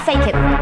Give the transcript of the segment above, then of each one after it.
Forsaken.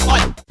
the.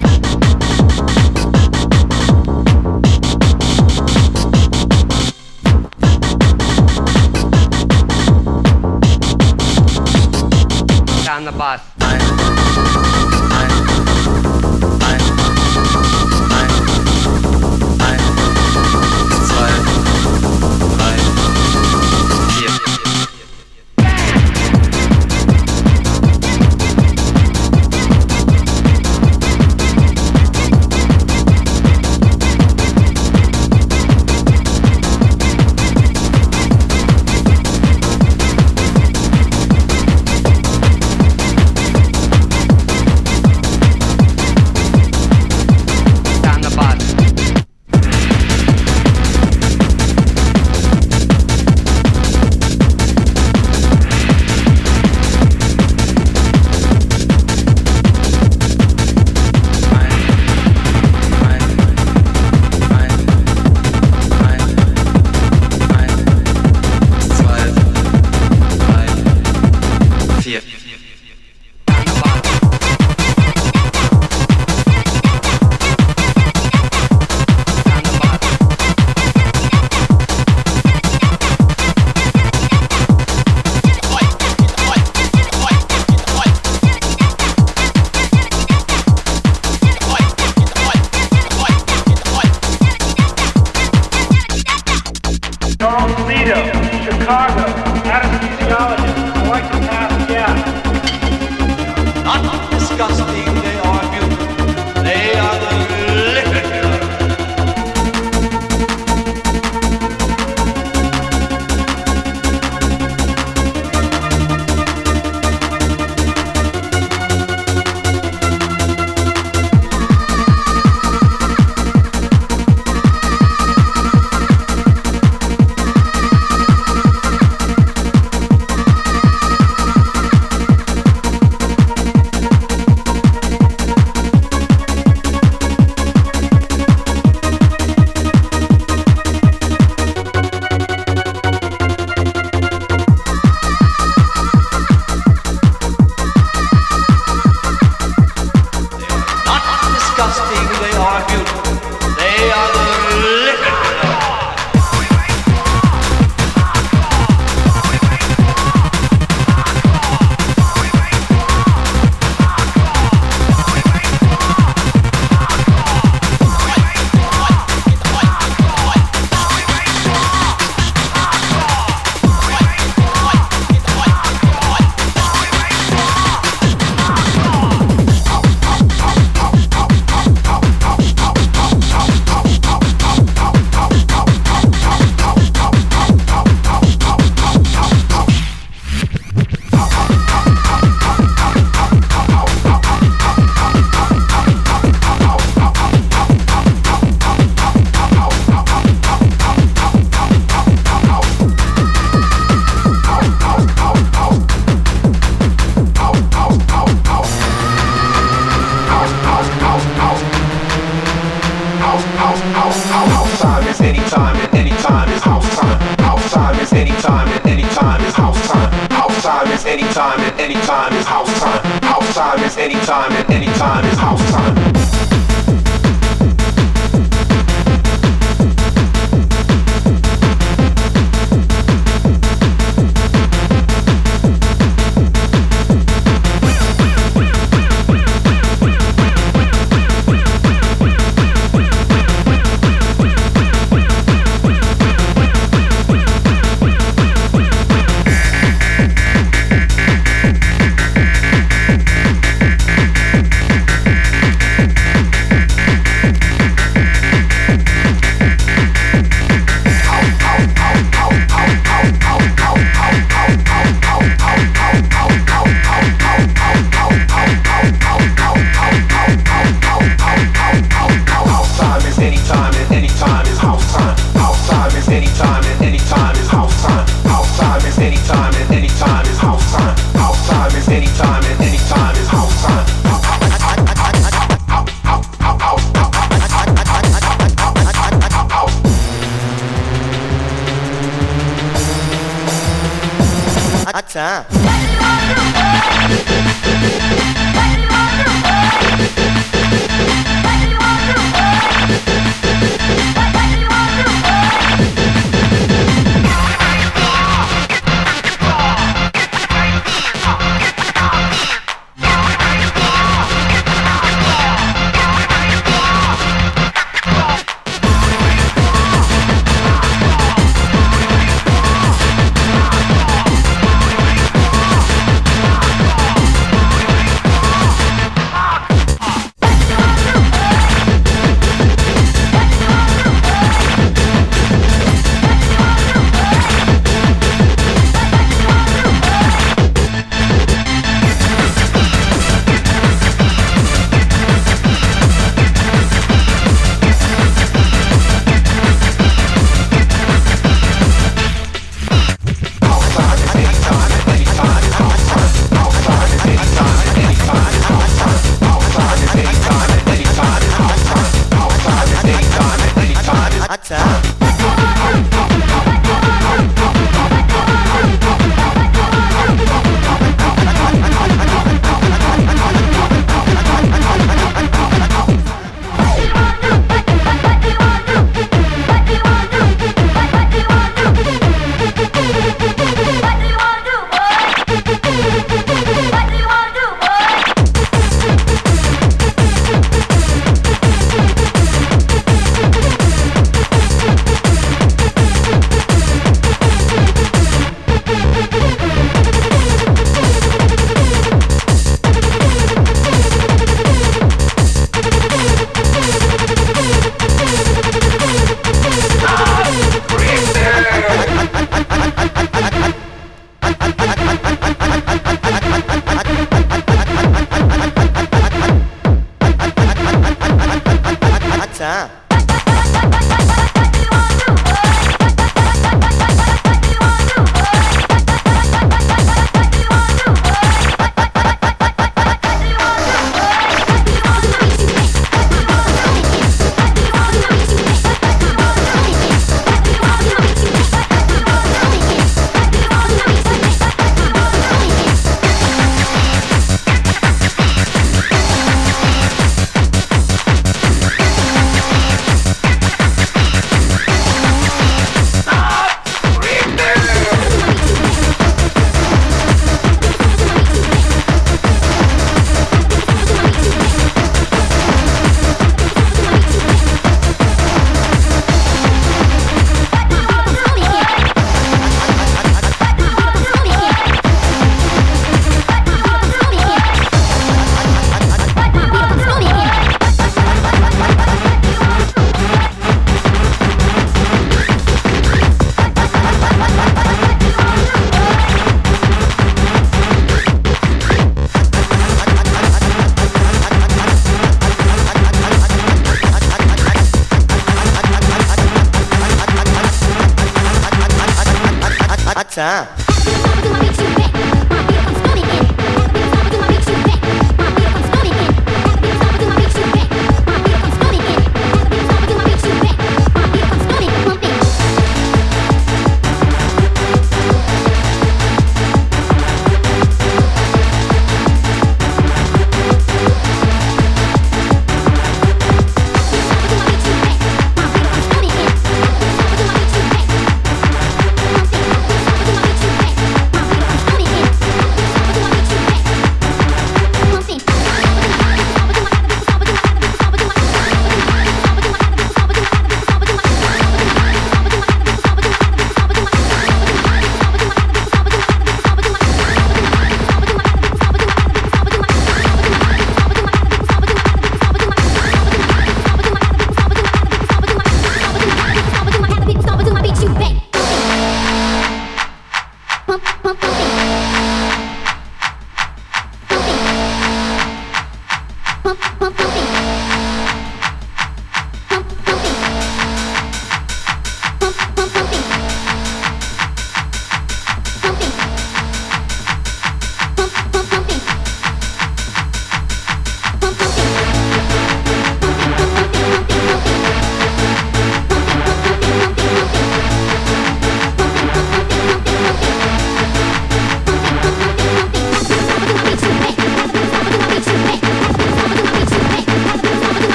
ganhar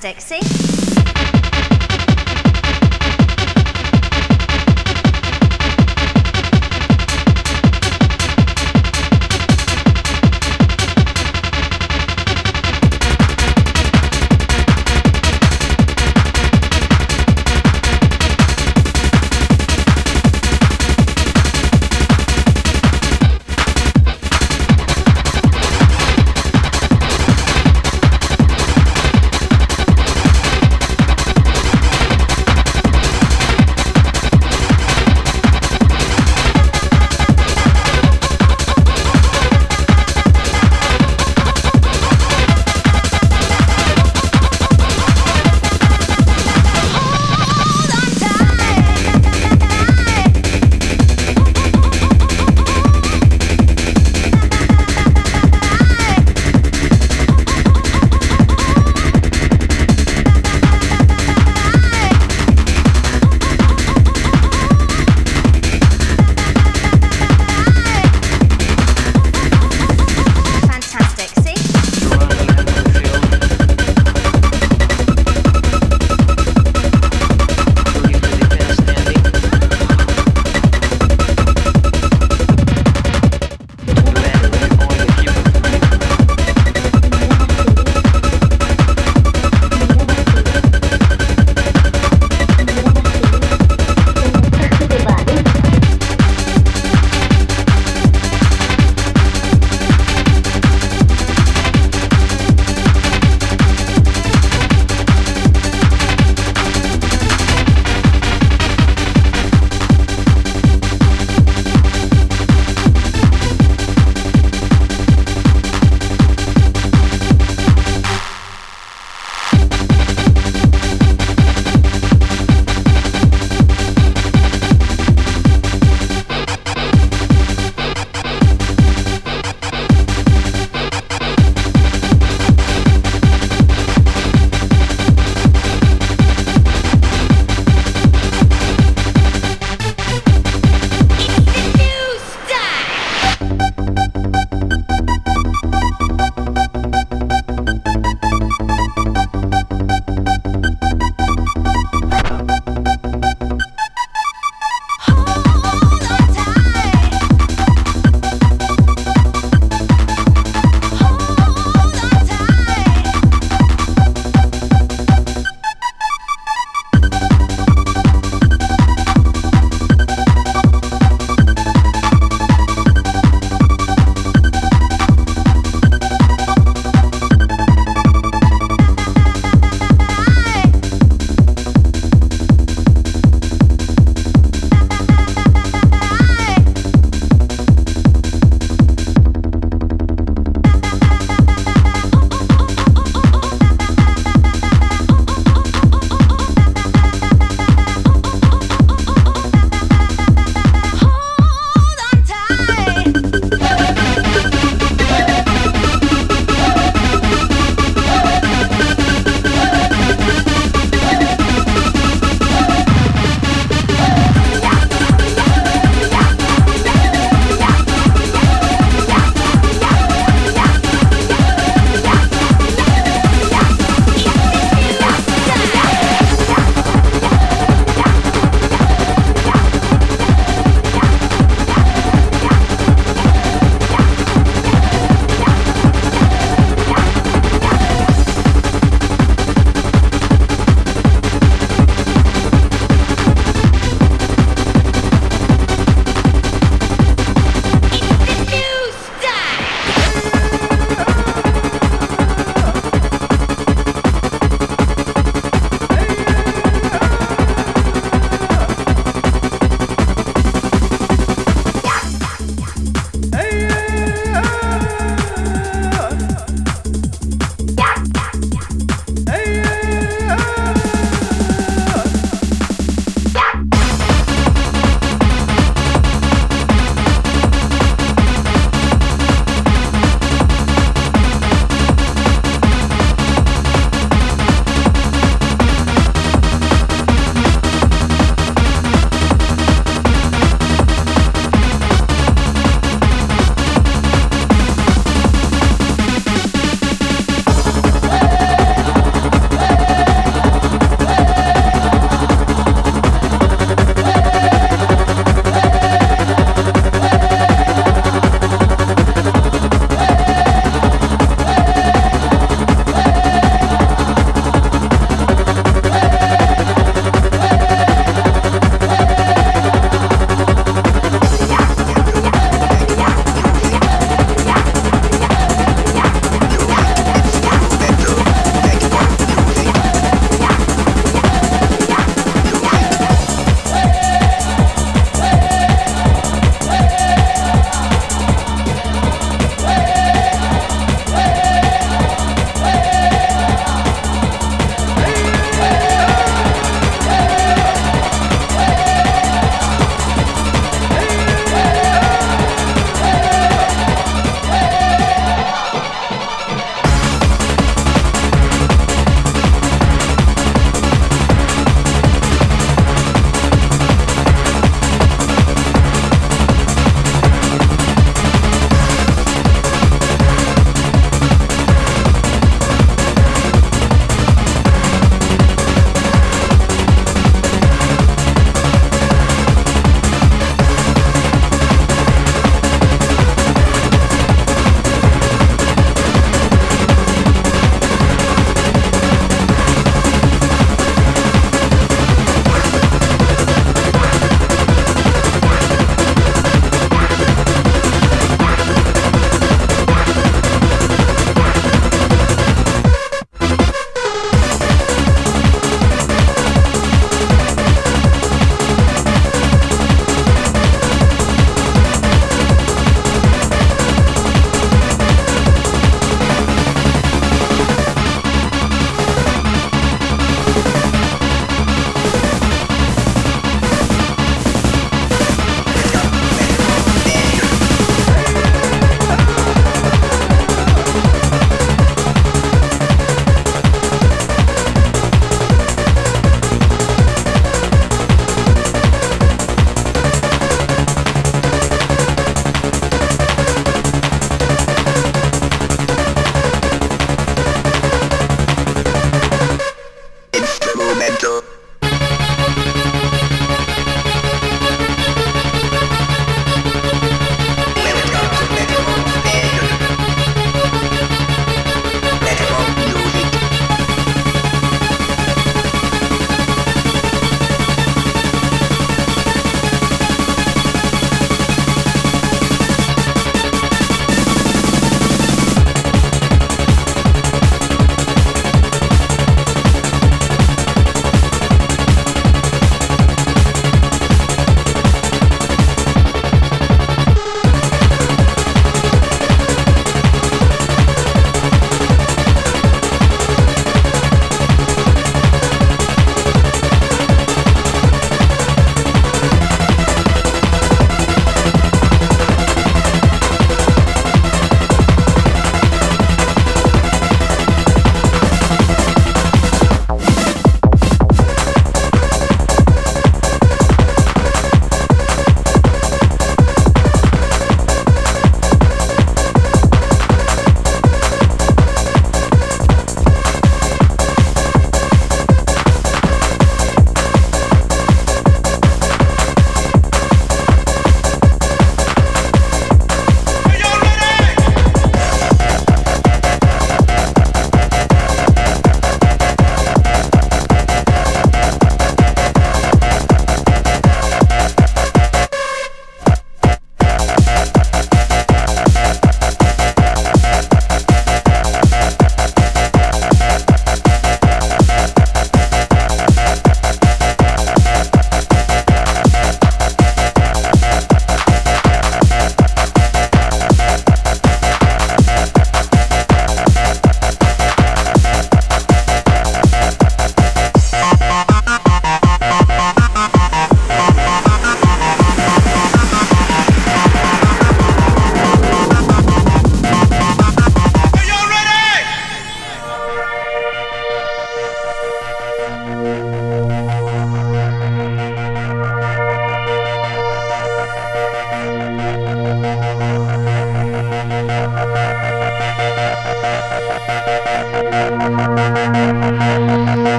fantastic. See?